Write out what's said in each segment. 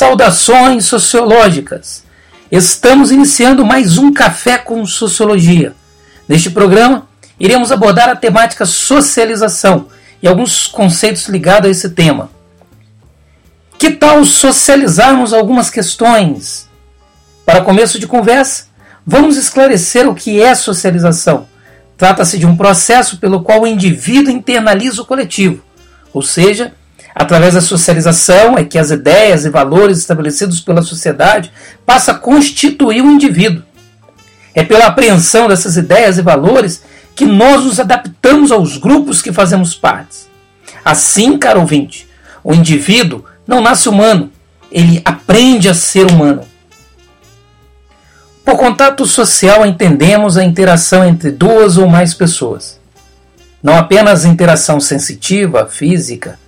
Saudações sociológicas! Estamos iniciando mais um Café com Sociologia. Neste programa, iremos abordar a temática socialização e alguns conceitos ligados a esse tema. Que tal socializarmos algumas questões? Para começo de conversa, vamos esclarecer o que é socialização. Trata-se de um processo pelo qual o indivíduo internaliza o coletivo, ou seja, Através da socialização é que as ideias e valores estabelecidos pela sociedade passam a constituir o indivíduo. É pela apreensão dessas ideias e valores que nós nos adaptamos aos grupos que fazemos parte. Assim, caro ouvinte, o indivíduo não nasce humano, ele aprende a ser humano. Por contato social, entendemos a interação entre duas ou mais pessoas. Não apenas interação sensitiva, física,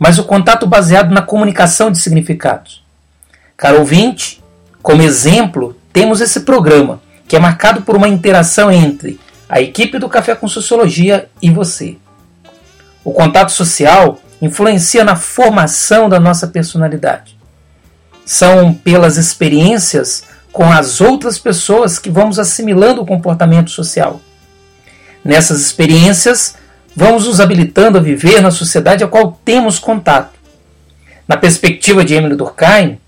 mas o contato baseado na comunicação de significados. Caro ouvinte, como exemplo, temos esse programa, que é marcado por uma interação entre a equipe do Café com Sociologia e você. O contato social influencia na formação da nossa personalidade. São pelas experiências com as outras pessoas que vamos assimilando o comportamento social. Nessas experiências, vamos nos habilitando a viver na sociedade a qual temos contato. Na perspectiva de Emily Durkheim,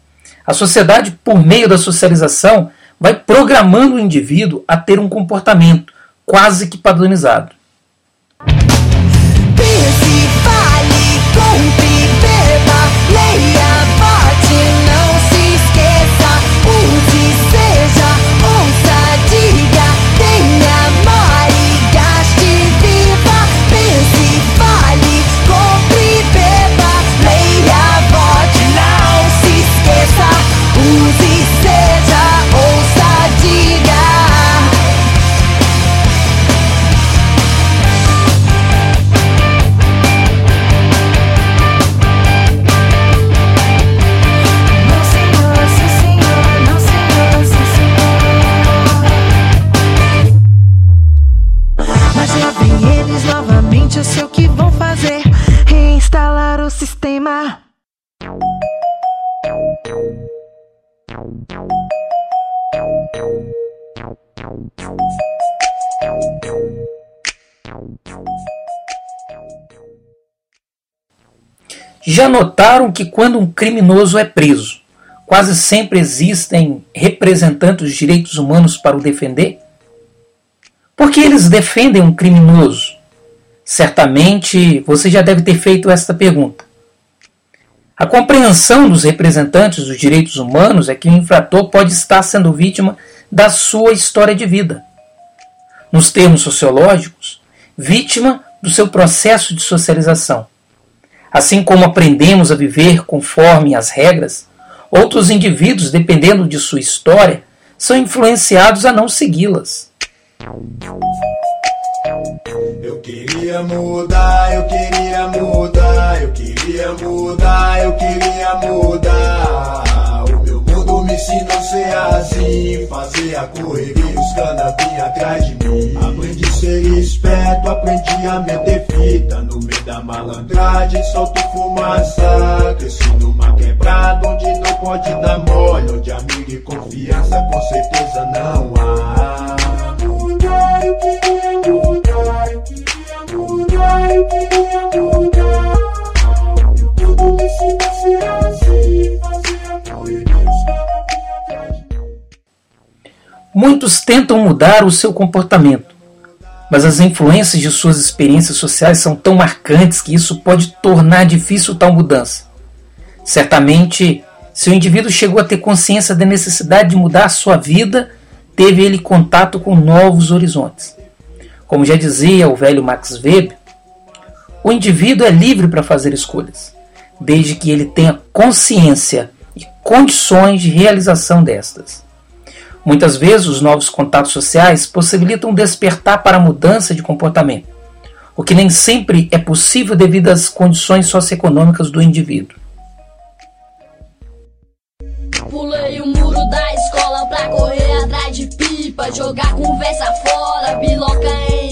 a sociedade, por meio da socialização, vai programando o indivíduo a ter um comportamento quase que padronizado. Já notaram que quando um criminoso é preso, quase sempre existem representantes dos direitos humanos para o defender? Por que eles defendem um criminoso? Certamente você já deve ter feito esta pergunta. A compreensão dos representantes dos direitos humanos é que o infrator pode estar sendo vítima da sua história de vida. Nos termos sociológicos, vítima do seu processo de socialização. Assim como aprendemos a viver conforme as regras, outros indivíduos, dependendo de sua história, são influenciados a não segui-las. Eu queria mudar, eu queria mudar, eu queria mudar, eu queria mudar. O meu mundo me ensinou a ser assim, fazer a correria, os cana atrás de mim. Aprendi a ser esperto, aprendi a meter fita no meio da malandragem, solto fumaça. Cresci numa quebrada onde não pode dar mole, onde amigo e confiança com certeza não há. Muitos tentam mudar o seu comportamento, mas as influências de suas experiências sociais são tão marcantes que isso pode tornar difícil tal mudança. Certamente, se o indivíduo chegou a ter consciência da necessidade de mudar sua vida, teve ele contato com novos horizontes. Como já dizia o velho Max Weber, o indivíduo é livre para fazer escolhas, desde que ele tenha consciência e condições de realização destas. Muitas vezes, os novos contatos sociais possibilitam despertar para a mudança de comportamento, o que nem sempre é possível devido às condições socioeconômicas do indivíduo. Pulei o muro da escola pra correr atrás de pipa, jogar conversa fora, biloca em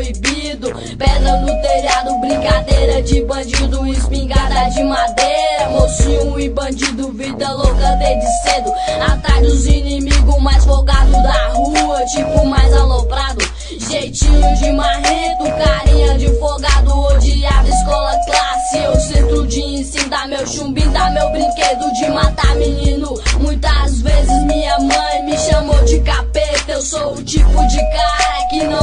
proibido. Pedra no telhado, brincadeira de bandido, espingarda de madeira. Mocinho e bandido, vida louca desde cedo. Atrás dos inimigos mais folgados da rua, tipo mais aloprado. Jeitinho de marrento, carinha de folgado, odiado, escola classe. Eu centro de ensino, meu chumbinho, dá meu brinquedo de matar menino. Muitas vezes minha mãe me chamou de capeta. Eu sou o tipo de cara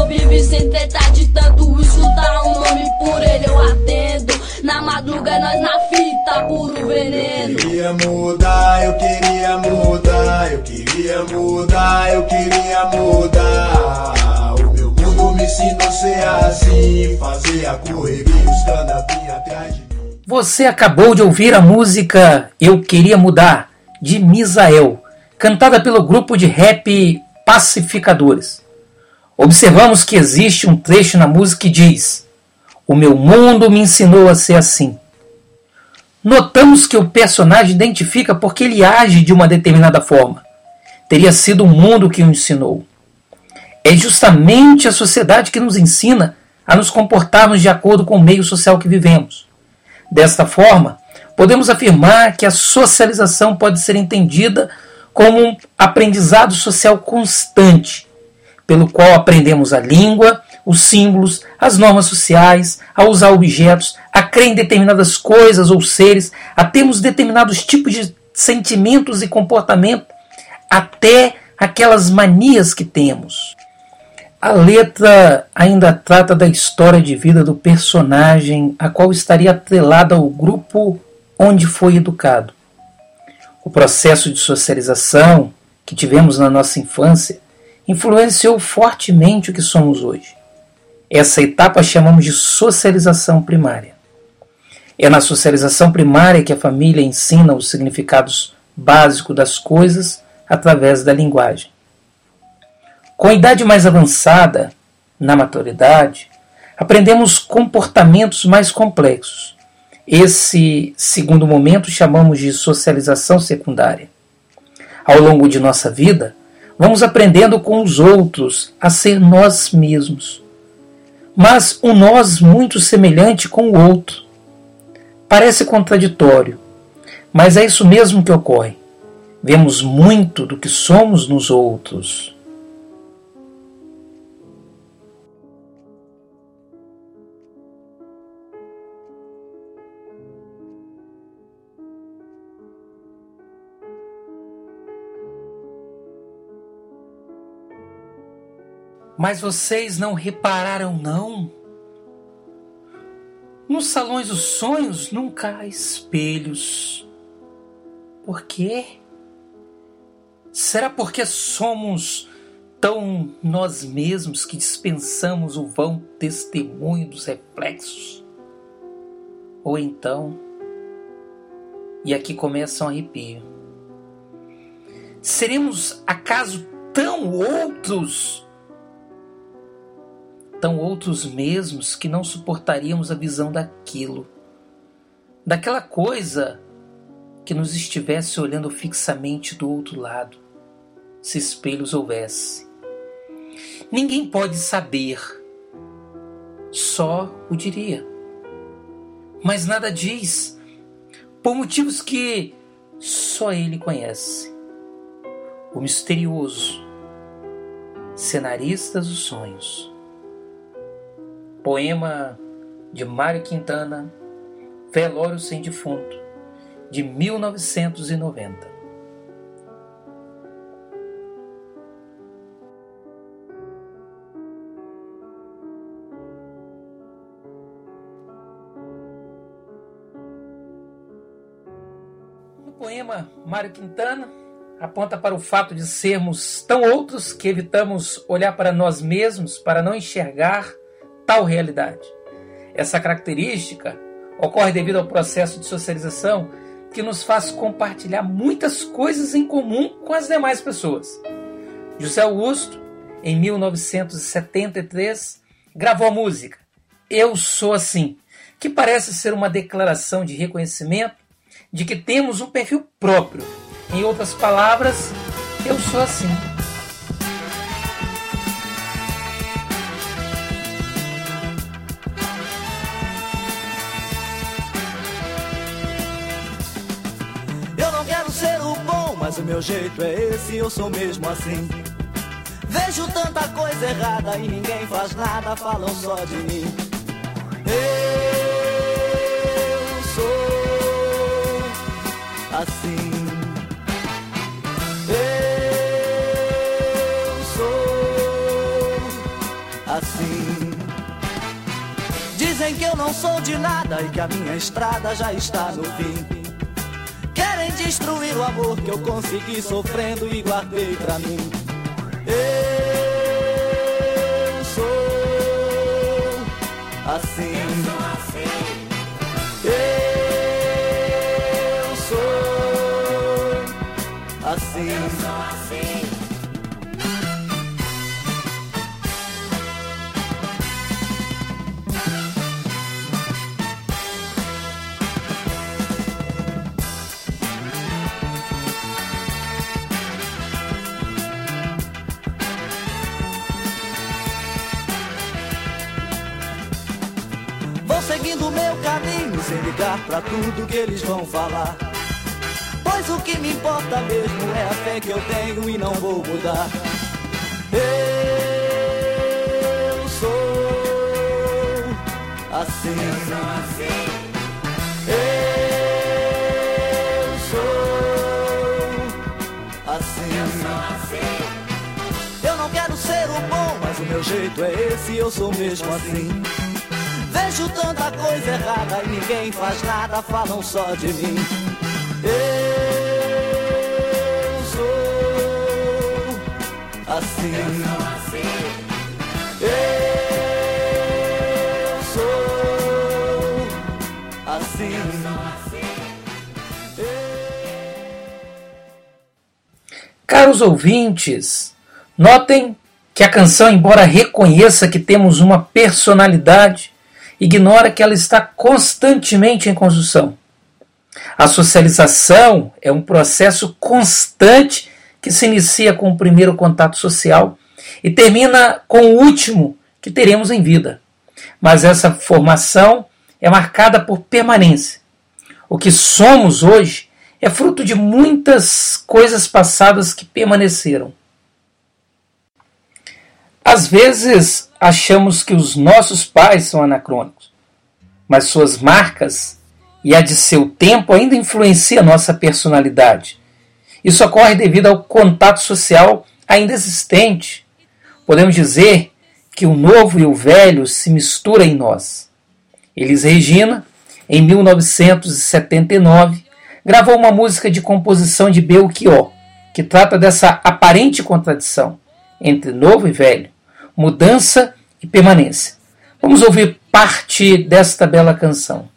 vive sem tentar de tanto escutar um nome por ele. Eu atendo. Na madruga nós na fita, puro veneno. Eu queria mudar, eu queria mudar, eu queria mudar, eu queria mudar. O meu mundo me ensinou a ser assim, fazer a correria, os canapinhos atrás de mim. Você acabou de ouvir a música Eu Queria Mudar, de Misael, cantada pelo grupo de rap Pacificadores. Observamos que existe um trecho na música que diz: O meu mundo me ensinou a ser assim. Notamos que o personagem identifica porque ele age de uma determinada forma. Teria sido o mundo que o ensinou. É justamente a sociedade que nos ensina a nos comportarmos de acordo com o meio social que vivemos. Desta forma, podemos afirmar que a socialização pode ser entendida como um aprendizado social constante, pelo qual aprendemos a língua, os símbolos, as normas sociais, a usar objetos, a crer em determinadas coisas ou seres, a termos determinados tipos de sentimentos e comportamento, até aquelas manias que temos. A letra ainda trata da história de vida do personagem, a qual estaria atrelada ao grupo onde foi educado. O processo de socialização que tivemos na nossa infância influenciou fortemente o que somos hoje. Essa etapa chamamos de socialização primária. É na socialização primária que a família ensina os significados básicos das coisas através da linguagem. Com a idade mais avançada, na maturidade, aprendemos comportamentos mais complexos. Esse segundo momento chamamos de socialização secundária. Ao longo de nossa vida, vamos aprendendo com os outros a ser nós mesmos, mas um nós muito semelhante com o outro. Parece contraditório, mas é isso mesmo que ocorre. Vemos muito do que somos nos outros. Mas vocês não repararam, não? Nos salões dos sonhos nunca há espelhos. Por quê? Será porque somos tão nós mesmos que dispensamos o vão testemunho dos reflexos? Ou então, e aqui começa um arrepio, seremos acaso tão outros tão outros mesmos que não suportaríamos a visão daquilo, daquela coisa que nos estivesse olhando fixamente do outro lado, se espelhos houvesse. Ninguém pode saber, só o diria. Mas nada diz, por motivos que só ele conhece. O misterioso, cenarista dos sonhos. Poema de Mário Quintana, Velório Sem Defunto, de 1990. No poema, Mário Quintana aponta para o fato de sermos tão outros que evitamos olhar para nós mesmos para não enxergar tal realidade. Essa característica ocorre devido ao processo de socialização que nos faz compartilhar muitas coisas em comum com as demais pessoas. José Augusto, em 1973, gravou a música Eu Sou Assim, que parece ser uma declaração de reconhecimento de que temos um perfil próprio. Em outras palavras, eu sou assim. Meu jeito é esse, eu sou mesmo assim. Vejo tanta coisa errada e ninguém faz nada, falam só de mim. Eu sou assim. Eu sou assim. Dizem que eu não sou de nada e que a minha estrada já está no fim. Destruir o amor que eu consegui sofrendo e guardei pra mim. Eu seguindo meu caminho sem ligar pra tudo que eles vão falar. Pois o que me importa mesmo é a fé que eu tenho e não vou mudar. Eu sou assim. Eu sou assim. Eu não quero ser o bom, mas o meu jeito é esse, eu sou mesmo assim. Vejo tanta coisa errada e ninguém faz nada, falam só de mim. Eu sou assim. Eu sou assim. Caros ouvintes, notem que a canção, embora reconheça que temos uma personalidade, ignora que ela está constantemente em construção. A socialização é um processo constante que se inicia com o primeiro contato social e termina com o último que teremos em vida. Mas essa formação é marcada por permanência. O que somos hoje é fruto de muitas coisas passadas que permaneceram. Às vezes achamos que os nossos pais são anacrônicos, mas suas marcas e a de seu tempo ainda influencia nossa personalidade. Isso ocorre devido ao contato social ainda existente. Podemos dizer que o novo e o velho se misturam em nós. Elis Regina, em 1979, gravou uma música de composição de Belchior, que trata dessa aparente contradição entre novo e velho, mudança e permanência. Vamos ouvir parte desta bela canção.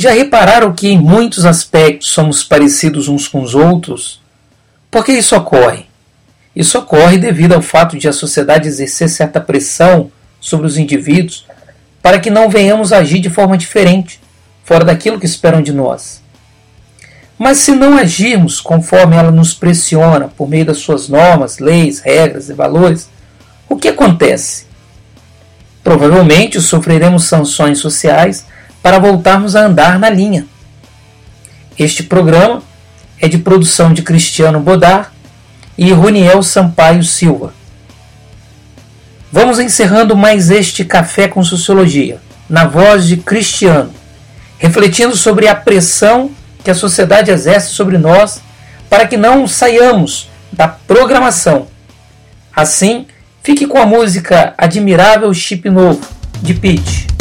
Já repararam que em muitos aspectos somos parecidos uns com os outros? Por que isso ocorre? Isso ocorre devido ao fato de a sociedade exercer certa pressão sobre os indivíduos para que não venhamos agir de forma diferente, fora daquilo que esperam de nós. Mas se não agirmos conforme ela nos pressiona por meio das suas normas, leis, regras e valores, o que acontece? Provavelmente sofreremos sanções sociais para voltarmos a andar na linha. Este programa é de produção de Cristiano Bodar e Roniel Sampaio Silva. Vamos encerrando mais este Café com Sociologia, na voz de Cristiano, refletindo sobre a pressão que a sociedade exerce sobre nós para que não saiamos da programação. Assim, fique com a música Admirável Chip Novo, de Pete.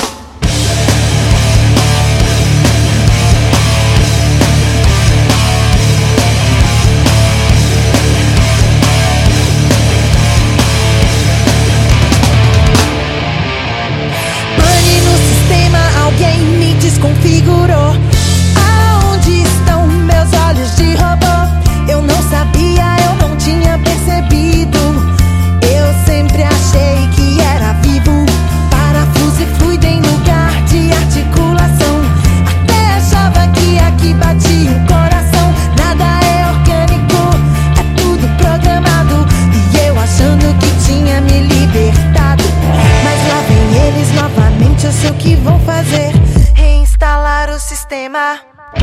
Reinstalar o